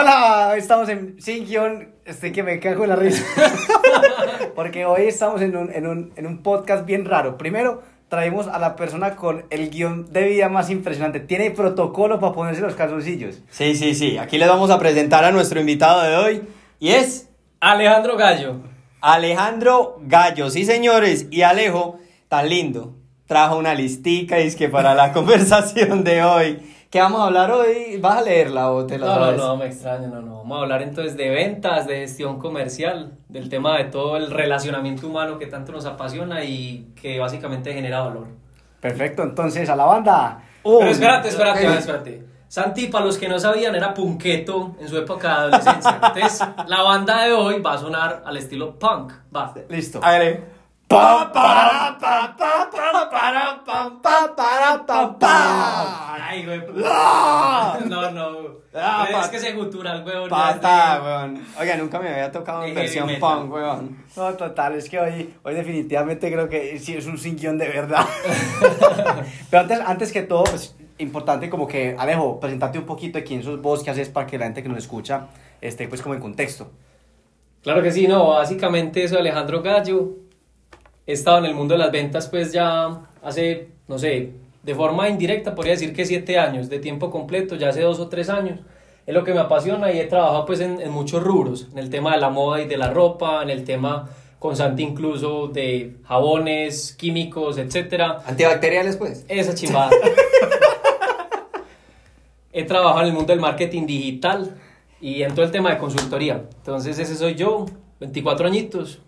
Hola, hoy estamos en Sin Guión. Estoy que me cago en la risa. Porque hoy estamos en un, en, un, en un podcast bien raro. Primero, traemos a la persona con el guion de vida más impresionante. Tiene protocolo para ponerse los calzoncillos. Sí, sí, sí. Aquí les vamos a presentar a nuestro invitado de hoy. Y es Alejandro Gallo. Alejandro Gallo. Sí, señores. Y Alejo, tan lindo. Trajo una listica y es que para la conversación de hoy. ¿Qué vamos a hablar hoy? ¿Vas a leerla o te la No, no, sabes? no, me extraño, no, no. Vamos a hablar entonces de ventas, de gestión comercial, del tema de todo el relacionamiento humano que tanto nos apasiona y que básicamente genera valor. Perfecto, entonces a la banda. Pero Un, espérate, espérate, espérate. Santi, para los que no sabían, era punqueto en su época de adolescencia. Entonces, la banda de hoy va a sonar al estilo punk. Va. Listo. Hágale. Pa, para, pa, pa, pa, para, pa, pa, para, pa, pa. Ay, güey. Ah. No, no. Ah, es que se gutural, güey. Pata, weón. Oiga, nunca me había tocado en versión punk, weón. No, total, es que hoy, hoy definitivamente creo que sí es un sin guion de verdad. Pero antes, antes que todo, pues importante como que, Alejo, presentarte un poquito de quién sos vos, qué haces para que la gente que nos escucha esté pues como en contexto. Claro que sí, no, básicamente soy Alejandro Gallo. He estado en el mundo de las ventas pues ya hace, no sé, de forma indirecta podría decir que siete años, de tiempo completo, ya hace dos o tres años. Es lo que me apasiona y he trabajado pues en, en muchos rubros, en el tema de la moda y de la ropa, en el tema constante incluso de jabones, químicos, etcétera. Antibacteriales, pues. Esa chimbada. He trabajado en el mundo del marketing digital y en todo el tema de consultoría. Entonces ese soy yo, 24 añitos,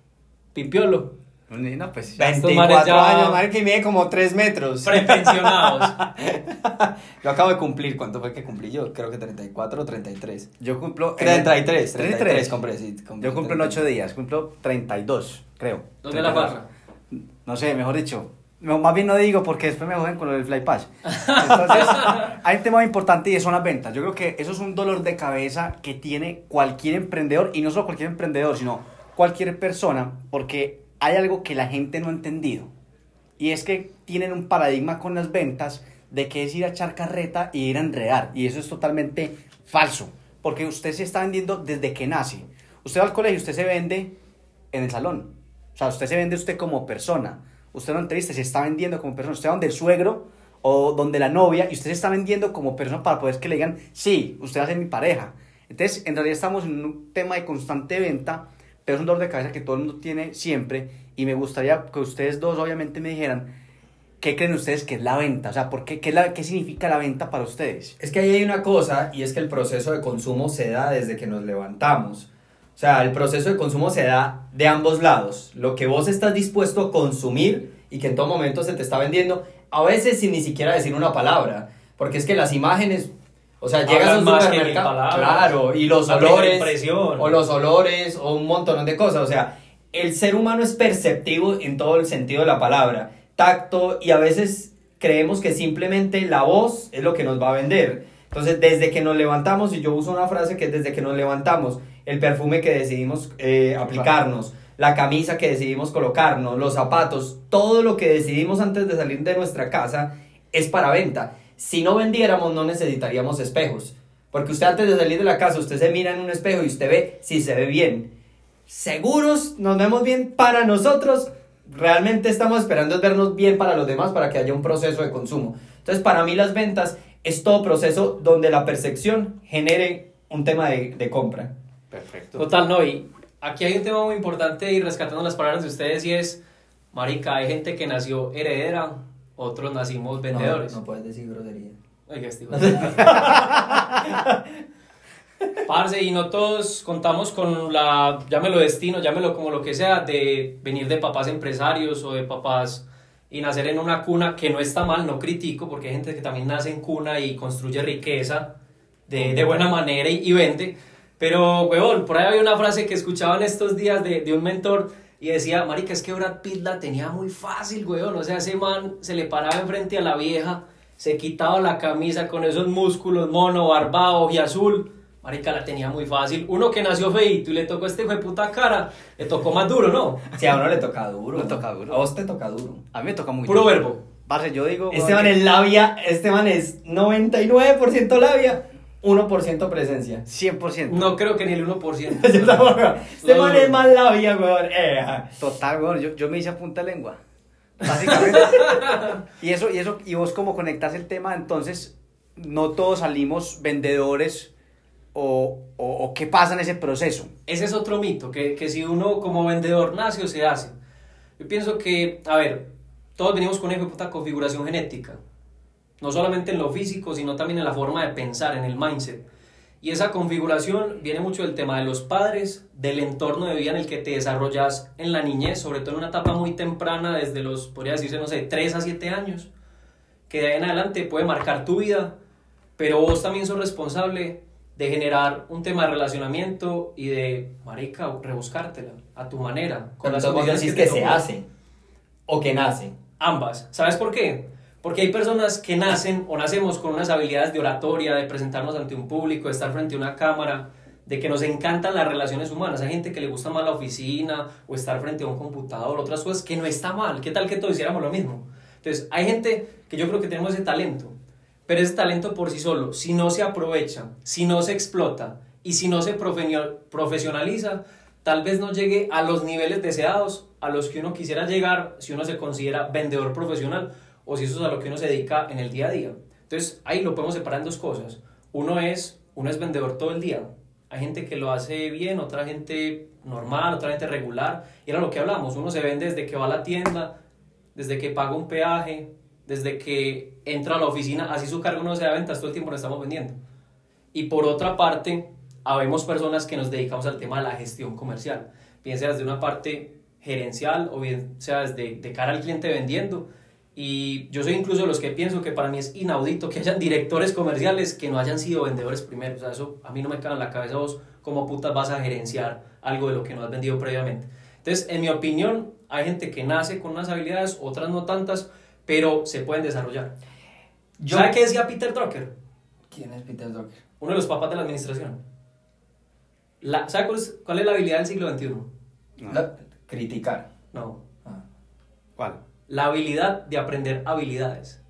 pipiolo, No, pues ya. Estos 24 manes ya- años, madre que mide como 3 metros. prepensionados. Yo acabo de cumplir, ¿cuánto fue que cumplí yo? Creo que 34 o 33. Yo cumplo... 33, 33, 33. compré, sí, compré Yo cumplo en 8 días, cumplo 32, creo. ¿Dónde la 32. farra? No sé, mejor dicho. No, más bien no digo porque después me joden con lo del Fly Pass. Entonces, hay un tema muy importante y son las ventas. Yo creo que eso es un dolor de cabeza que tiene cualquier emprendedor y no solo cualquier emprendedor, sino cualquier persona porque hay algo que la gente no ha entendido. Y es que tienen un paradigma con las ventas de que es ir a echar carreta y ir a enredar. Y eso es totalmente falso. Porque usted se está vendiendo desde que nace. Usted va al colegio, usted se vende en el salón. O sea, usted se vende usted como persona. Usted no entrevista, se está vendiendo como persona. Usted va donde el suegro o donde la novia y usted se está vendiendo como persona para poder que le digan, sí, usted va a ser mi pareja. Entonces, en realidad estamos en un tema de constante venta, es un dolor de cabeza que todo el mundo tiene siempre. Y me gustaría que ustedes dos, obviamente, me dijeran, ¿qué creen ustedes que es la venta? O sea, ¿por qué, qué, la- qué significa la venta para ustedes? Es que ahí hay una cosa y es que el proceso de consumo se da desde que nos levantamos. O sea, el proceso de consumo se da de ambos lados. Lo que vos estás dispuesto a consumir y que en todo momento se te está vendiendo, a veces sin ni siquiera decir una palabra. Porque es que las imágenes, o sea, llegas a un supermercado, claro, y los olores, o los olores, o un montón de cosas. O sea, el ser humano es perceptivo en todo el sentido de la palabra, tacto, y a veces creemos que simplemente la voz es lo que nos va a vender. Entonces, desde que nos levantamos, y yo uso una frase que es desde que nos levantamos, el perfume que decidimos eh, aplicarnos, la camisa que decidimos colocarnos, los zapatos, todo lo que decidimos antes de salir de nuestra casa es para venta. Si no vendiéramos, no necesitaríamos espejos. Porque usted antes de salir de la casa, usted se mira en un espejo y usted ve si se ve bien. Seguros, nos vemos bien para nosotros. Realmente estamos esperando es vernos bien para los demás para que haya un proceso de consumo. Entonces, para mí las ventas es todo proceso donde la percepción genere un tema de, de compra. Perfecto. Total, no, y aquí hay un tema muy importante y rescatando las palabras de ustedes y es, marica, hay gente que nació heredera, otros nacimos vendedores. No, no puedes decir grosería. Oiga, este Parce, y no todos contamos con la, llámelo destino, llámelo como lo que sea, de venir de papás empresarios o de papás y nacer en una cuna, que no está mal, no critico, porque hay gente que también nace en cuna y construye riqueza de, de buena manera y, y vende. Pero, huevón, por ahí había una frase que escuchaba en estos días de, de un mentor y decía, marica, es que Brad Pitt la tenía muy fácil, huevón. O sea, ese man se le paraba enfrente a la vieja, se quitaba la camisa con esos músculos, mono, barbado y azul. Marica, la tenía muy fácil. Uno que nació feito y le tocó este hijo de puta cara, le tocó más duro, ¿no? Si a uno le toca duro. Le toca duro. A vos te toca duro. A mí me toca muy Puro duro. verbo. Parce, yo digo... Este man es labia, este man es 99% labia 1% presencia. 100%. No creo que ni el 1%. Yo tampoco. Este man es más labia, weón. Eh. Total, weón, yo, yo me hice a punta lengua. Básicamente. y eso, y eso, y vos como conectas el tema, entonces, no todos salimos vendedores o, o, o qué pasa en ese proceso. Ese es otro mito, que, que si uno como vendedor nace o se hace. Yo pienso que, a ver, todos venimos con una puta configuración genética. No solamente en lo físico, sino también en la forma de pensar, en el mindset. Y esa configuración viene mucho del tema de los padres, del entorno de vida en el que te desarrollas en la niñez, sobre todo en una etapa muy temprana, desde los, podría decirse, no sé, 3 a 7 años, que de ahí en adelante puede marcar tu vida, pero vos también sos responsable de generar un tema de relacionamiento y de, marica, rebuscártela a tu manera. Con las las vos decís te que se hace. O que nace. Ambas. ¿Sabes por qué? Porque hay personas que nacen o nacemos con unas habilidades de oratoria, de presentarnos ante un público, de estar frente a una cámara, de que nos encantan las relaciones humanas. Hay gente que le gusta más la oficina o estar frente a un computador, otras cosas que no está mal. ¿Qué tal que todos hiciéramos lo mismo? Entonces, hay gente que yo creo que tenemos ese talento, pero ese talento por sí solo, si no se aprovecha, si no se explota y si no se profesionaliza, tal vez no llegue a los niveles deseados a los que uno quisiera llegar si uno se considera vendedor profesional o si eso es a lo que uno se dedica en el día a día. Entonces, ahí lo podemos separar en dos cosas. Uno es, uno es vendedor todo el día. Hay gente que lo hace bien, otra gente normal, otra gente regular. Y era lo que hablamos, uno se vende desde que va a la tienda, desde que paga un peaje, desde que entra a la oficina, así su cargo no sea de ventas, todo el tiempo lo estamos vendiendo. Y por otra parte, habemos personas que nos dedicamos al tema de la gestión comercial, bien sea desde una parte gerencial o bien sea desde de cara al cliente vendiendo. Y yo soy incluso de los que pienso que para mí es inaudito que hayan directores comerciales que no hayan sido vendedores primero. O sea, eso a mí no me cae en la cabeza vos cómo putas vas a gerenciar algo de lo que no has vendido previamente. Entonces, en mi opinión, hay gente que nace con unas habilidades, otras no tantas, pero se pueden desarrollar. Yo- ¿Sabe qué decía Peter Drucker? ¿Quién es Peter Drucker? Uno de los papas de la administración. La, ¿Sabe cuál es, cuál es la habilidad del siglo XXI? No. La- criticar. No. Ah. ¿Cuál? La habilidad de aprender habilidades.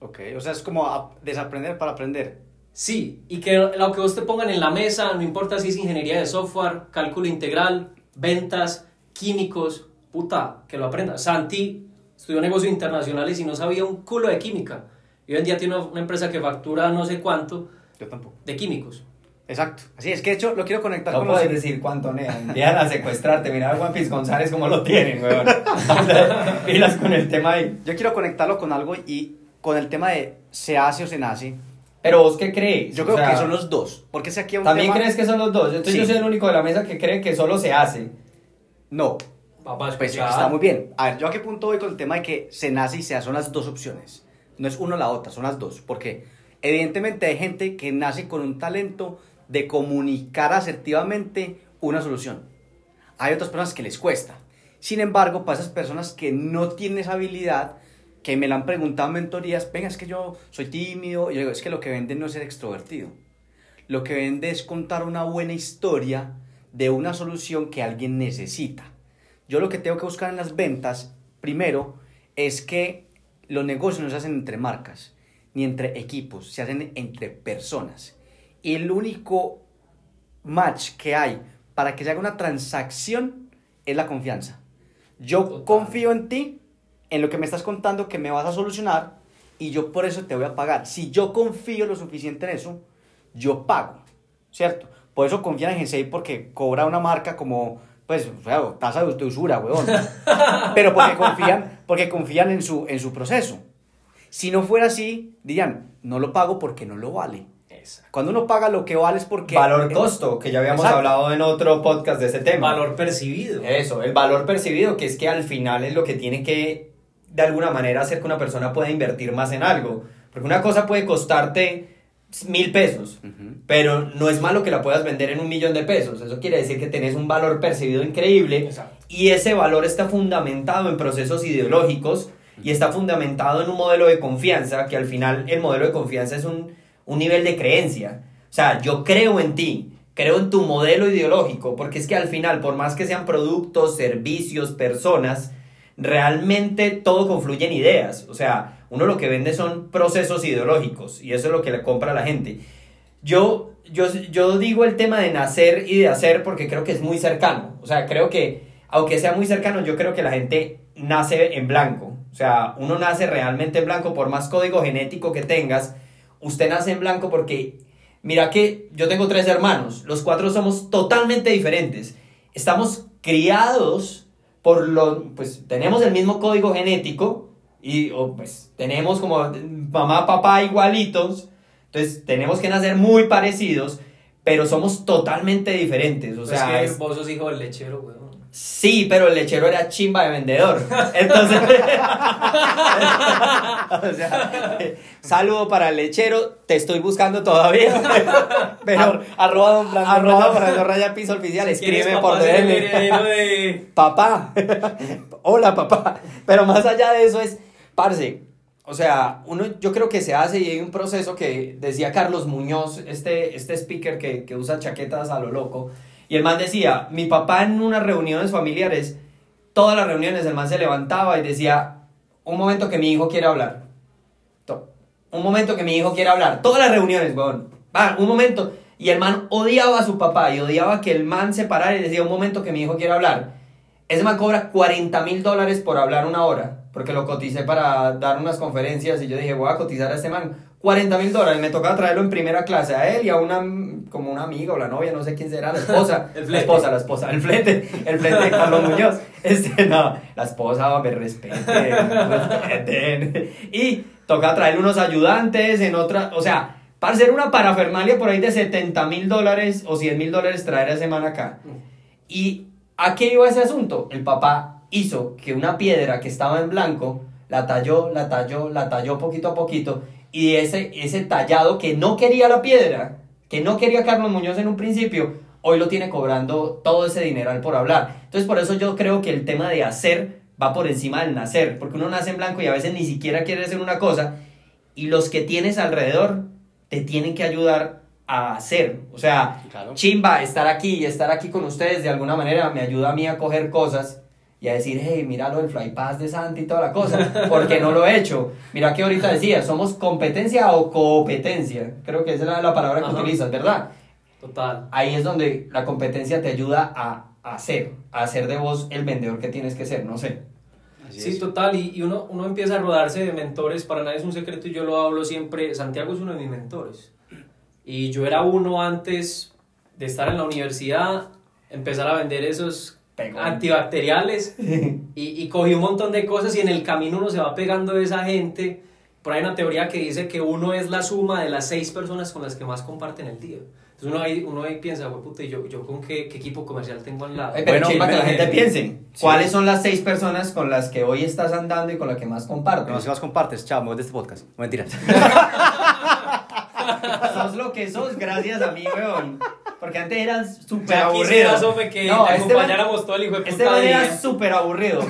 Ok, o sea, es como desaprender para aprender. Sí, y que lo que vos te pongan en la mesa, no importa si es ingeniería de software, cálculo integral, ventas, químicos, puta, que lo aprenda. Santi estudió negocios internacionales y no sabía un culo de química. Y hoy en día tiene una- una empresa que factura no sé cuánto Yo tampoco. de químicos. Exacto. Así es que de hecho lo quiero conectar No con los... puedes decir cuánto nean. Vienen a secuestrarte. Mira a Juan Piz González cómo lo tienen, weón. Pilas con el tema ahí. Yo quiero conectarlo con algo y con el tema de se hace o se nace. Pero vos qué crees? Yo O creo sea, que son los dos. Porque si aquí hay un ¿También tema... crees que son los dos? Entonces Sí. yo soy el único de la mesa que cree que solo se hace. No, Papá, pues está muy bien. A ver, yo a qué punto voy con el tema de que se nace y se hace, son las dos opciones. No es uno o la otra, son las dos. Porque evidentemente hay gente que nace con un talento de comunicar asertivamente una solución. Hay otras personas que les cuesta. Sin embargo, para esas personas que no tienen esa habilidad, que me la han preguntado en mentorías, venga, es que yo soy tímido, y yo es que lo que venden no es ser extrovertido. Lo que vende es contar una buena historia de una solución que alguien necesita. Yo lo que tengo que buscar en las ventas, primero, es que los negocios no se hacen entre marcas, ni entre equipos, se hacen entre personas. Y el único match que hay para que se haga una transacción es la confianza. Yo Total. confío en ti, en lo que me estás contando que me vas a solucionar y yo por eso te voy a pagar. Si yo confío lo suficiente en eso, yo pago, ¿cierto? Por eso confían en Gensei porque cobra una marca como, pues, o sea, tasa de usura, weón. Pero porque confían, porque confían en su, en su proceso. Si no fuera así, dirían, no lo pago porque no lo vale. Exacto. Cuando uno paga lo que vale es porque... Valor costo, que ya habíamos Exacto. hablado en otro podcast de ese tema. Valor percibido. Eso, el valor percibido, que es que al final es lo que tiene que, de alguna manera, hacer que una persona pueda invertir más en algo. Porque una cosa puede costarte mil pesos, Ujú. pero no es malo que la puedas vender en un millón de pesos. Eso quiere decir que tenés un valor percibido increíble Exacto. y ese valor está fundamentado en procesos ideológicos y está fundamentado en un modelo de confianza, que al final el modelo de confianza es un, un nivel de creencia. O sea, yo creo en ti, creo en tu modelo ideológico, porque es que al final, por más que sean productos, servicios, personas, realmente todo confluye en ideas. O sea, uno lo que vende son procesos ideológicos y eso es lo que le compra a la gente. Yo, yo, yo digo el tema de nacer y de hacer porque creo que es muy cercano. O sea, creo que, aunque sea muy cercano, yo creo que la gente nace en blanco. O sea, uno nace realmente en blanco, por más código genético que tengas, usted nace en blanco porque, mira que yo tengo tres hermanos, los cuatro somos totalmente diferentes. Estamos criados por lo, pues tenemos el mismo código genético y o, pues tenemos como mamá, papá igualitos, entonces tenemos que nacer muy parecidos, pero somos totalmente diferentes, o Pues sea, que vos sos hijo del lechero, weón. Sí, pero el lechero era chimba de vendedor, entonces, O sea, saludo para el lechero, te estoy buscando todavía. Pero Ar- arroba don Brandon arroba. Brandon Raya piso oficial, papá, por DM. de... Papá, hola papá. Pero más allá de eso es, parce, o sea, uno yo creo que se hace y hay un proceso que decía Carlos Muñoz, este, este speaker que, que usa chaquetas a lo loco, y el man decía, mi papá en unas reuniones familiares, todas las reuniones el man se levantaba y decía, un momento que mi hijo quiere hablar. Un momento que mi hijo quiere hablar. Todas las reuniones, weón. Va, un momento. Y el man odiaba a su papá y odiaba que el man se parara y decía, un momento que mi hijo quiere hablar. Ese man cobra 40 mil dólares por hablar una hora, porque lo coticé para dar unas conferencias y yo dije, voy a cotizar a este man 40 mil dólares. Me tocaba traerlo en primera clase a él y a una, como una amiga o la novia, no sé quién será, la esposa. El la esposa, la esposa, el flete, el flete de Carlos Muñoz. Este, no, la esposa, me respeten, respeten. Y toca traerle unos ayudantes en otra, o sea, para hacer una parafernalia por ahí de 70 mil dólares o 100 mil dólares traer a ese man acá. ¿Y a qué iba ese asunto? El papá hizo que una piedra que estaba en blanco la talló, la talló, la talló poquito a poquito y ese, ese tallado que no quería la piedra, que no quería Carlos Muñoz en un principio, hoy lo tiene cobrando todo ese dineral por hablar. Entonces por eso yo creo que el tema de hacer va por encima del nacer, porque uno nace en blanco y a veces ni siquiera quiere hacer una cosa y los que tienes alrededor te tienen que ayudar a hacer. O sea, Claro. chimba, estar aquí y estar aquí con ustedes de alguna manera me ayuda a mí a coger cosas y a decir, hey, mira lo del fly pass de Santi y toda la cosa, porque no lo he hecho. Mira que ahorita decía, somos competencia o competencia. Creo que esa es la, la palabra que Ajá. utilizas, ¿verdad? Total. Ahí es donde la competencia te ayuda a, a hacer, a hacer de vos el vendedor que tienes que ser, no sé. Así Sí, es. total, y, y uno, uno empieza a rodarse de mentores, para nadie es un secreto y yo lo hablo siempre, Santiago es uno de mis mentores. Y yo era uno antes de estar en la universidad, empezar a vender esos Antibacteriales y, y cogí un montón de cosas y en el camino uno se va pegando de esa gente. Por ahí hay una teoría que dice que uno es la suma de las seis personas con las que más comparten el día. Entonces uno ahí, uno ahí piensa, "Hue puta, ¿y yo, yo con qué, qué equipo comercial tengo al lado? Ay, pero Bueno, chimba que la gente piense, Sí. ¿cuáles son las seis personas con las que hoy estás andando y con las que más compartes? No, si más compartes, voy de este podcast. No, mentiras. sos lo que sos gracias a mí, weón. Porque antes eras súper aburrido. que No, te este man- acompañáramos todo el hijo de Este puta man era súper aburrido.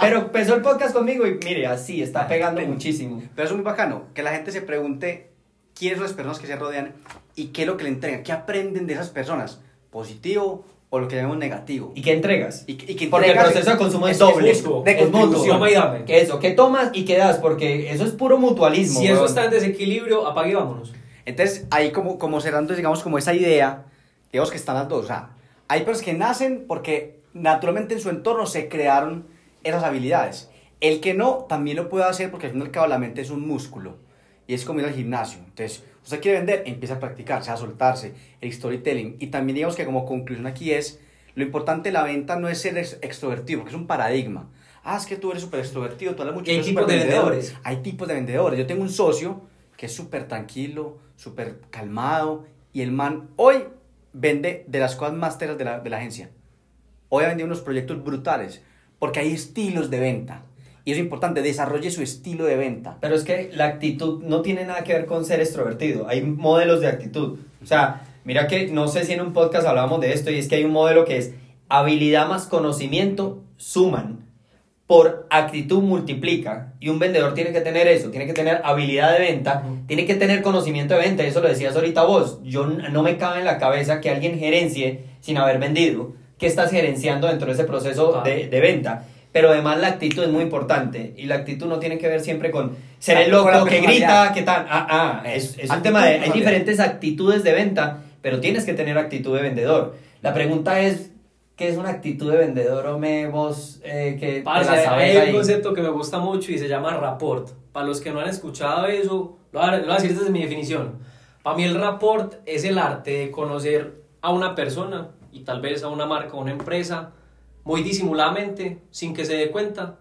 Pero empezó el podcast conmigo y mire, así, está pegando muchísimo. Pero eso es muy bacano, que la gente se pregunte quiénes son las personas que se rodean y qué es lo que le entregan, qué aprenden de esas personas, positivo o lo que llamamos negativo. ¿Y qué entregas? Y, y que Porque el proceso de consumo es, es doble. justo, de es mutuo. Toma y dame. Que eso, ¿qué tomas y qué das? Porque eso es puro mutualismo. Si eso weón. está en desequilibrio, apague y vámonos. Entonces, ahí como, como cerrando, digamos, como esa idea, digamos que están las dos. O sea, hay personas que nacen porque naturalmente en su entorno se crearon esas habilidades. El que no, también lo puede hacer porque al fin y al cabo la mente es un músculo. Y es como ir al gimnasio. Entonces, usted quiere vender, empieza a practicarse, a soltarse, el storytelling. Y también digamos que como conclusión aquí es, lo importante de la venta no es ser ex- extrovertido, porque es un paradigma. Ah, es que tú eres súper extrovertido, tú hablas mucho, Y hay tú eres tipos de vendedores. Hay tipos de vendedores. Yo tengo un socio que es súper tranquilo, súper calmado, y el man hoy vende de las cosas más teras de la, de la agencia. Hoy ha vendido unos proyectos brutales, porque hay estilos de venta. Y es importante, desarrolle su estilo de venta. Pero es que la actitud no tiene nada que ver con ser extrovertido. Hay modelos de actitud. O sea, mira que no sé si en un podcast hablábamos de esto y es que hay un modelo que es habilidad más conocimiento suman. Por actitud multiplica. Y un vendedor tiene que tener eso. Tiene que tener habilidad de venta. Ujú. Tiene que tener conocimiento de venta. Eso lo decías ahorita vos. Yo no me cabe en la cabeza que alguien gerencie sin haber vendido. ¿Qué estás gerenciando dentro de ese proceso de, de venta? pero además la actitud es muy importante y la actitud no tiene que ver siempre con ser el loco que grita, que tal. Ah, ah, es, es un tema de. Hay diferentes actitudes de venta, pero tienes que tener actitud de vendedor. La pregunta es: ¿qué es una actitud de vendedor, Ome? Vos eh, que te Parce, la sabes hay un ahí? concepto que me gusta mucho y se llama rapport. Para los que no han escuchado eso, lo voy a decir desde mi definición. Para mí el rapport es el arte de conocer a una persona y tal vez a una marca o una empresa muy disimuladamente, sin que se dé cuenta,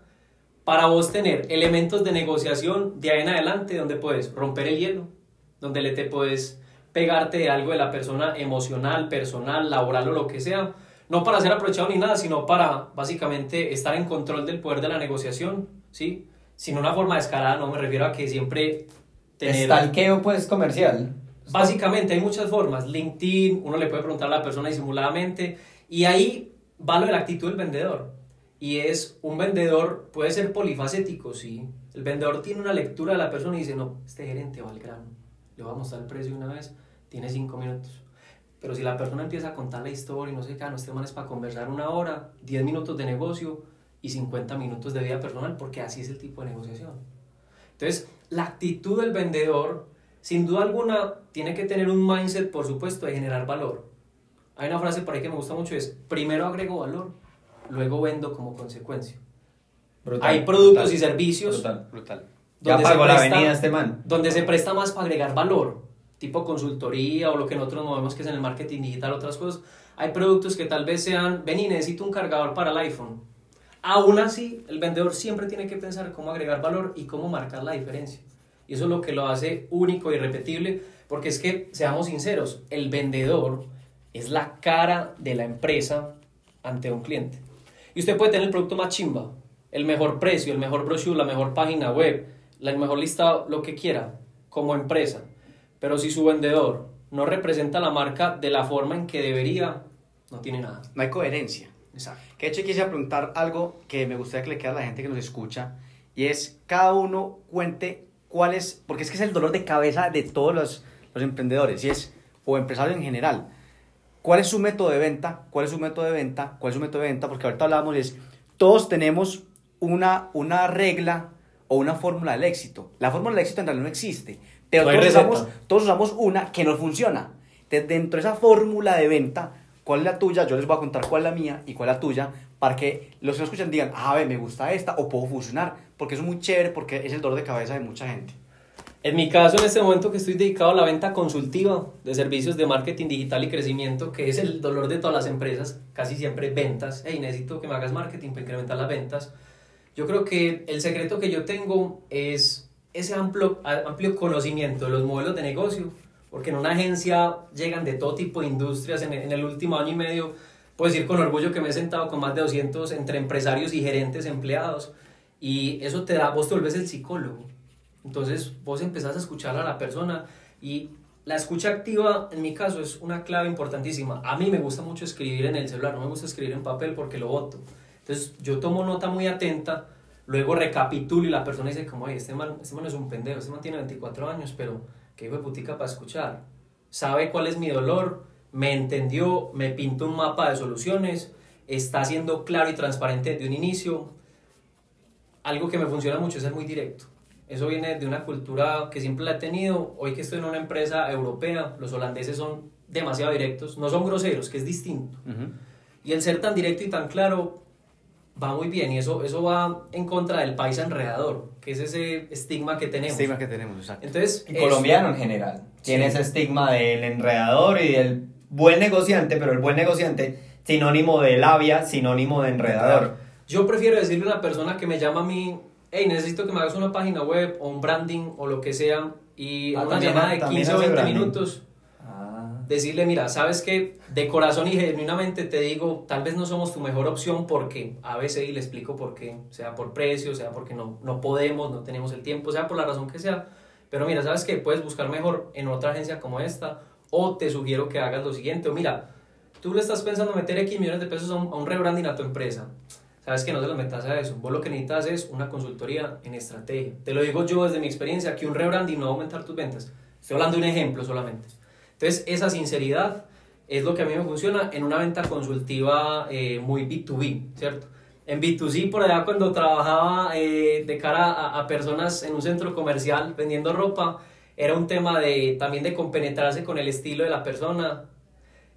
para vos tener elementos de negociación de ahí en adelante donde puedes romper el hielo, donde le te puedes pegarte de algo de la persona emocional, personal, laboral o lo que sea, no para ser aprovechado ni nada, sino para básicamente estar en control del poder de la negociación, ¿sí? Sin una forma descarada, no me refiero a que siempre tener... Estalqueo, pues, comercial. Básicamente hay muchas formas. LinkedIn, uno le puede preguntar a la persona disimuladamente y ahí va lo de la actitud del vendedor. Y es, un vendedor puede ser polifacético, sí. El vendedor tiene una lectura de la persona y dice, no, este gerente va al grano, le voy a mostrar el precio una vez, tiene cinco minutos. Pero si la persona empieza a contar la historia y no sé qué, ah, no, este man es para conversar una hora, 10 minutos de negocio y 50 minutos de vida personal, porque así es el tipo de negociación. Entonces, la actitud del vendedor, sin duda alguna, tiene que tener un mindset, por supuesto, de generar valor. Hay una frase por ahí que me gusta mucho, es, primero agrego valor, luego vendo como consecuencia. Brutal, Hay productos brutal, y servicios brutal. Brutal. Ya donde se pagó la presta- avenida este man. donde se presta más para agregar valor, tipo consultoría o lo que nosotros movemos que es en el marketing digital, otras cosas. Hay productos que tal vez sean, vení, necesito un cargador para el iPhone. Aún así, el vendedor siempre tiene que pensar cómo agregar valor y cómo marcar la diferencia. Y eso es lo que lo hace único y repetible, porque es que, seamos sinceros, el vendedor es la cara de la empresa ante un cliente. Y usted puede tener el producto más chimba, el mejor precio, el mejor brochure, la mejor página web, la mejor listado, lo que quiera, como empresa. Pero si su vendedor no representa la marca de la forma en que debería, no tiene nada. No hay coherencia. Exacto. Que de hecho quisiera preguntar algo que me gustaría que le quede a la gente que nos escucha y es cada uno cuente cuál es, porque es que es el dolor de cabeza de todos los, los emprendedores y es, o empresarios en general, cuál es su método de venta, cuál es su método de venta, cuál es su método de venta, porque ahorita hablábamos es, todos tenemos una, una regla o una fórmula del éxito. La fórmula del éxito en realidad no existe, pero No todos usamos, todos usamos una que no funciona. Entonces, dentro de esa fórmula de venta, ¿cuál es la tuya? Yo les voy a contar cuál es la mía y cuál es la tuya, para que los que nos escuchan digan, ah, ve, me gusta esta o puedo fusionar, porque es muy chévere, porque es el dolor de cabeza de mucha gente. En mi caso, en este momento que estoy dedicado a la venta consultiva de servicios de marketing digital y crecimiento, que es el dolor de todas las empresas, casi siempre ventas. Hey, necesito que me hagas marketing para incrementar las ventas. Yo creo que el secreto que yo tengo es ese amplio, amplio conocimiento de los modelos de negocio, porque en una agencia llegan de todo tipo de industrias. En, en el último año y medio, puedo decir con orgullo que me he sentado con más de 200 entre empresarios y gerentes empleados, y eso te da, vos te vuelves el psicólogo. Entonces vos empezás a escuchar a la persona y la escucha activa, en mi caso, es una clave importantísima. A mí me gusta mucho escribir en el celular, no me gusta escribir en papel porque lo voto. Entonces yo tomo nota muy atenta, luego recapitulo y la persona dice como, oye, este man, este man es un pendejo, este man tiene 24 años, pero qué hijo de putica para escuchar. Sabe cuál es mi dolor, me entendió, me pintó un mapa de soluciones, está siendo claro y transparente desde un inicio. Algo que me funciona mucho es ser muy directo. Eso viene de una cultura que siempre la he tenido. Hoy que estoy en una empresa europea, los holandeses son demasiado directos, no son groseros, que es distinto. Y el ser tan directo y tan claro va muy bien y eso, eso va en contra del país enredador, que es ese estigma que tenemos. Estigma que tenemos, exacto. Entonces, Y colombiano en general. Tiene Sí. ese estigma del enredador y del buen negociante, pero el buen negociante, sinónimo de labia, sinónimo de enredador. Yo prefiero decirle a una persona que me llama a mí, hey, necesito que me hagas una página web o un branding o lo que sea, y Ah, una también- llamada de también 15 o hace 20 branding. minutos. Decirle, mira, sabes que de corazón y genuinamente te digo, tal vez no somos tu mejor opción porque a veces y le explico por qué, sea por precio, sea porque no, no podemos, no tenemos el tiempo, sea por la razón que sea, pero mira, sabes que puedes buscar mejor en otra agencia como esta, o te sugiero que hagas lo siguiente, o mira, tú le estás pensando meter X millones de pesos a un, rebranding a tu empresa. Sabes que no se los metas a eso. Vos lo que necesitas es una consultoría en estrategia. Te lo digo yo desde mi experiencia, que un rebranding no va a aumentar tus ventas. Estoy hablando de un ejemplo solamente. Entonces, esa sinceridad es lo que a mí me funciona en una venta consultiva eh, muy B2B, ¿cierto? En B2C, por allá cuando trabajaba eh, de cara a, a personas en un centro comercial vendiendo ropa, era un tema de también de compenetrarse con el estilo de la persona.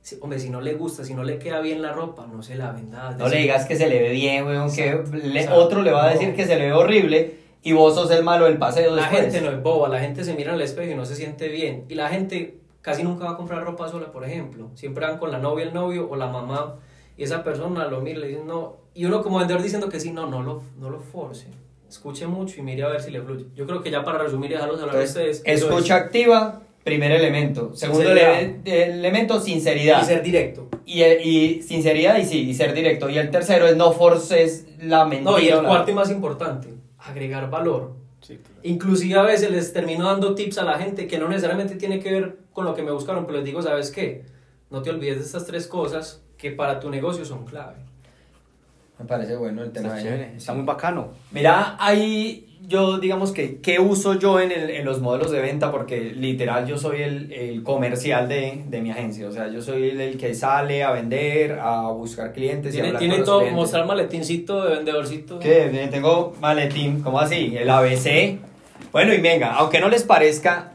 Si- hombre, si no le gusta, si no le queda bien la ropa, no se la venda. No le digas que se le ve bien, weón, que le- exacto. otro le va a decir No. que se le ve horrible y vos sos el malo del paseo La después. gente no es boba, la gente se mira el espejo y no se siente bien. Y la gente casi nunca va a comprar ropa sola, por ejemplo. Siempre van con la novia, el novio o la mamá. Y esa persona lo mira y le dice no. Y uno como vendedor diciendo que sí, no, no lo, no lo force. Escuche mucho y mire a ver si le fluye. Yo creo que ya para resumir y dejarlos hablar a Entonces, ustedes. eso escucha activa, primer elemento. Segundo ele- elemento, es. sinceridad. Y ser directo. Y, y sinceridad y sí, y ser directo. Y el tercero es no forces la mentira. No, y el cuarto y más importante, agregar valor. Inclusive a veces les termino dando tips a la gente que no necesariamente tiene que ver con lo que me buscaron, pero les digo, ¿sabes qué? No te olvides de estas tres cosas que para tu negocio son clave. Me parece bueno el tema. Está ahí. chévere, está muy bacano. Mira, ahí yo, digamos que, ¿qué uso yo en, el- en los modelos de venta? Porque literal yo soy el, el comercial de, de mi agencia. O sea, yo soy el, el que sale a vender, a buscar clientes. y Tiene, hablar tiene con los todo, clientes. mostrar maletincito de vendedorcito. ¿Qué? Tengo maletín, ¿cómo así? El ABC. Bueno, y venga, aunque no les parezca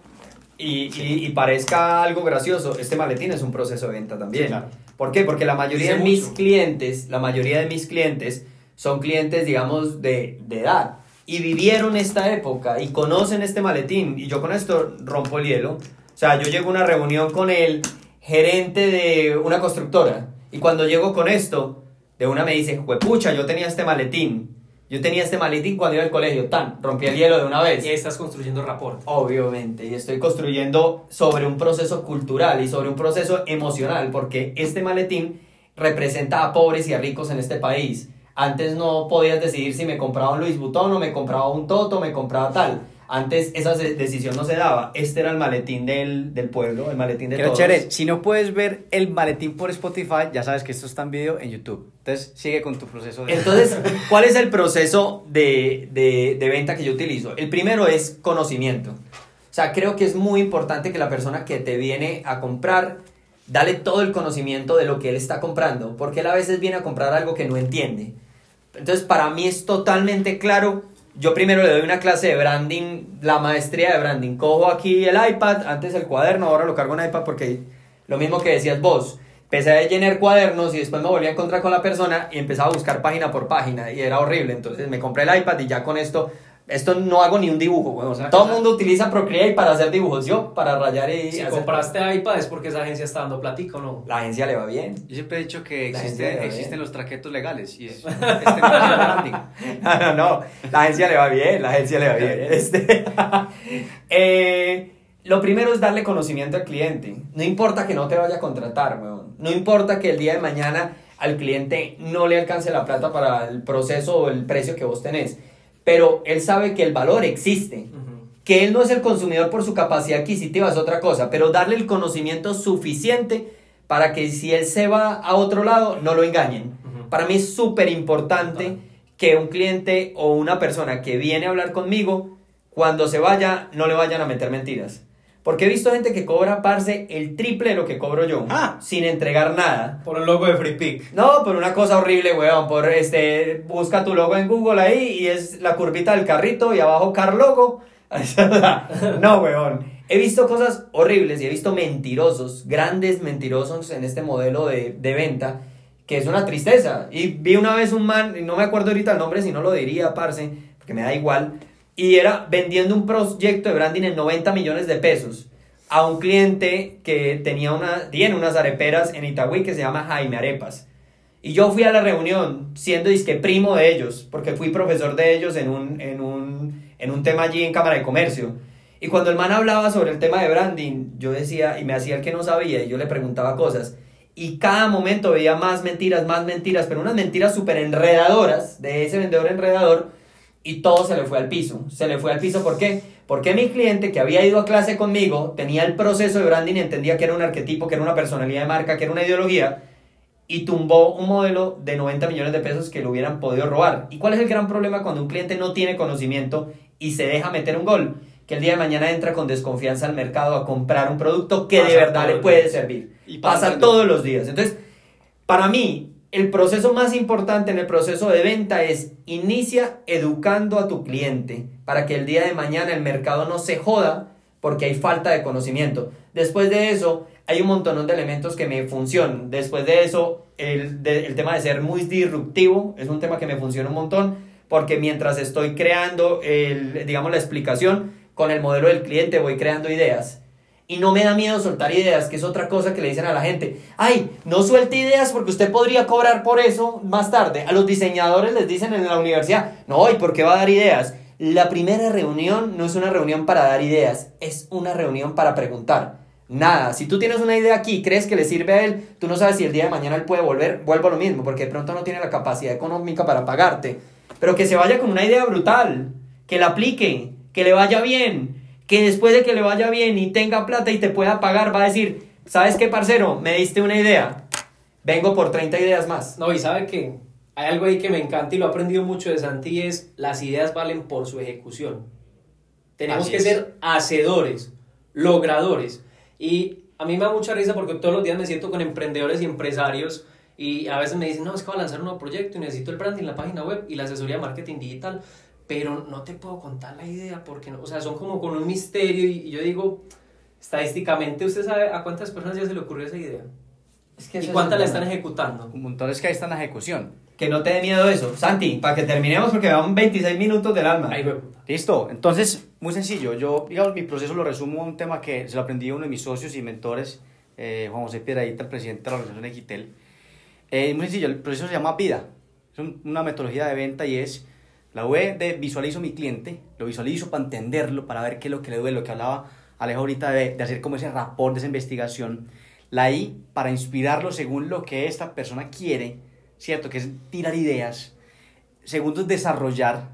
y, y- y parezca algo gracioso, este maletín es un proceso de venta también. Sí, claro. ¿Por qué? Porque la mayoría de mis clientes, la mayoría de mis clientes son clientes, digamos, de, de edad. Y vivieron esta época y conocen este maletín. Y yo con esto rompo el hielo. O sea, yo llego a una reunión con el gerente de una constructora. Y cuando llego con esto, de una me dice, pucha, yo tenía este maletín. Yo tenía este maletín cuando iba al colegio. Tan, rompí el hielo de una vez. Y ahí estás construyendo rapport. Obviamente, y estoy construyendo sobre un proceso cultural y sobre un proceso emocional, porque este maletín representa a pobres y a ricos en este país. Antes no podías decidir si me compraba un Louis Vuitton o me compraba un Toto, me compraba tal. Antes esa decisión no se daba. Este era el maletín del, del pueblo, el maletín de Pero todos. chévere, si no puedes ver el maletín por Spotify, ya sabes que esto está en video en YouTube. Entonces, sigue con tu proceso de... Entonces, ¿cuál es el proceso de, de, de venta que yo utilizo? El primero es conocimiento. O sea, creo que es muy importante que la persona que te viene a comprar, dale todo el conocimiento de lo que él está comprando, porque él a veces viene a comprar algo que no entiende. Entonces, para mí es totalmente claro. Yo primero le doy una clase de branding, la maestría de branding. Cojo aquí el iPad, antes el cuaderno, ahora lo cargo en iPad porque lo mismo que decías vos. Empecé a llenar cuadernos y después me volví a encontrar con la persona y empezaba a buscar página por página y era horrible. Entonces me compré el iPad y ya con esto, esto no hago ni un dibujo. weón. O sea, Todo el mundo utiliza Procreate para hacer dibujos. Yo para rayar y Si hacer- compraste iPad es porque esa agencia está dando platico, ¿no? La agencia le va bien. Yo siempre he dicho que existe- existen los traquetos legales y es, este. No, no, no. La agencia le va bien, la agencia le va bien. Este, eh, lo primero es darle conocimiento al cliente. No importa que no te vaya a contratar, weón. No importa que el día de mañana al cliente no le alcance la plata para el proceso o el precio que vos tenés. Pero él sabe que el valor existe. Que él no es el consumidor por su capacidad adquisitiva es otra cosa, pero darle el conocimiento suficiente para que si él se va a otro lado, no lo engañen. Para mí es súper importante que un cliente o una persona que viene a hablar conmigo, cuando se vaya, no le vayan a meter mentiras. Porque he visto gente que cobra, parce, el triple de lo que cobro yo, Ah. sin entregar nada. Por el logo de Free Pick. No, por una cosa horrible, weón. Por este, busca tu logo en Google ahí y es la curvita del carrito y abajo car logo. no, weón. He visto cosas horribles y he visto mentirosos, grandes mentirosos en este modelo de, de venta, que es una tristeza. Y vi una vez un man, y no me acuerdo ahorita el nombre, si no lo diría, parce, porque me da igual. Y era vendiendo un proyecto de branding en 90 millones de pesos a un cliente que tenía una, tiene unas areperas en Itagüí que se llama Jaime Arepas. Y yo fui a la reunión siendo disque primo de ellos, porque fui profesor de ellos en un, en un, en un tema allí en Cámara de Comercio. Y cuando el man hablaba sobre el tema de branding, yo decía, y me hacía el que no sabía, y yo le preguntaba cosas. Y cada momento veía más mentiras, más mentiras, pero unas mentiras súper enredadoras de ese vendedor enredador, y todo se le fue al piso. Se le fue al piso, ¿por qué? Porque mi cliente que había ido a clase conmigo tenía el proceso de branding y entendía que era un arquetipo, que era una personalidad de marca, que era una ideología, y tumbó un modelo de 90 millones de pesos que lo hubieran podido robar. ¿Y cuál es el gran problema cuando un cliente no tiene conocimiento y se deja meter un gol? Que el día de mañana entra con desconfianza al mercado a comprar un producto que de verdad le puede servir. Y pasa pasa- todos los días. Entonces, para mí, el proceso más importante en el proceso de venta es inicia educando a tu cliente para que el día de mañana el mercado no se joda porque hay falta de conocimiento. Después de eso, hay un montón de elementos que me funcionan. Después de eso, el, el tema de ser muy disruptivo es un tema que me funciona un montón porque mientras estoy creando, el, digamos, la explicación con el modelo del cliente, voy creando ideas. Y no me da miedo soltar ideas, que es otra cosa que le dicen a la gente. Ay, no suelte ideas porque usted podría cobrar por eso más tarde. A los diseñadores les dicen en la universidad, no, ¿y por qué va a dar ideas? La primera reunión no es una reunión para dar ideas, es una reunión para preguntar. Nada, si tú tienes una idea aquí crees que le sirve a él, tú no sabes si el día de mañana él puede volver, vuelvo a lo mismo, porque de pronto no tiene la capacidad económica para pagarte. Pero que se vaya con una idea brutal, que la aplique, que le vaya bien, que después de que le vaya bien y tenga plata y te pueda pagar, va a decir, ¿sabes qué, parcero? Me diste una idea, vengo por 30 ideas más. No, y sabe que hay algo ahí que me encanta y lo he aprendido mucho de Santi, es las ideas valen por su ejecución. Tenemos Así que es. ser hacedores, logradores. Y a mí me da mucha risa porque todos los días me siento con emprendedores y empresarios y a veces me dicen, no, es que voy a lanzar un nuevo proyecto y necesito el branding, la página web y la asesoría de marketing digital, pero no te puedo contar la idea porque, no, o sea, son como con un misterio y, y yo digo, estadísticamente, ¿usted sabe a cuántas personas ya se le ocurrió esa idea? Es que ¿Y es cuántas el la están ejecutando? Un montón es que ahí está en la ejecución. Que no te dé miedo eso. Santi, para que terminemos porque van 26 minutos del alma. Puta. Listo, entonces, muy sencillo. Yo, digamos, mi proceso lo resumo a un tema que se lo aprendí a uno de mis socios y mentores, eh, Juan José Piedradita, el presidente de la organización Equitel. Eh, muy sencillo, el proceso se llama vida. Es un- una metodología de venta y es la web de visualizo mi cliente, lo visualizo para entenderlo, para ver qué es lo que le duele, lo que hablaba Alejo ahorita de, de hacer como ese rapport, de esa investigación. La I para inspirarlo según lo que esta persona quiere, ¿cierto? Que es tirar ideas. Segundo es desarrollar,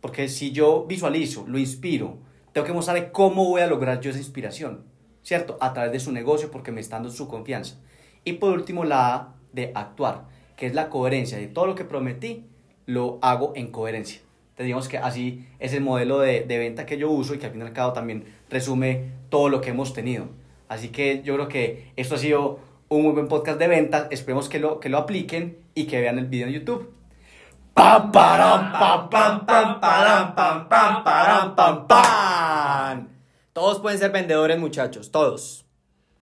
porque si yo visualizo, lo inspiro, tengo que mostrarle cómo voy a lograr yo esa inspiración, ¿cierto? A través de su negocio, porque me está dando su confianza. Y por último, la A de actuar, que es la coherencia de todo lo que prometí, lo hago en coherencia. Entonces, digamos que así es el modelo de, de venta que yo uso y que al fin y al también resume todo lo que hemos tenido. Así que yo creo que esto ha sido un muy buen podcast de ventas. Esperemos que lo, que lo apliquen y que vean el video en YouTube. Pam, param, pam, pam, pam, param, pam, pam, param, pam, pam. Todos pueden ser vendedores, muchachos, todos.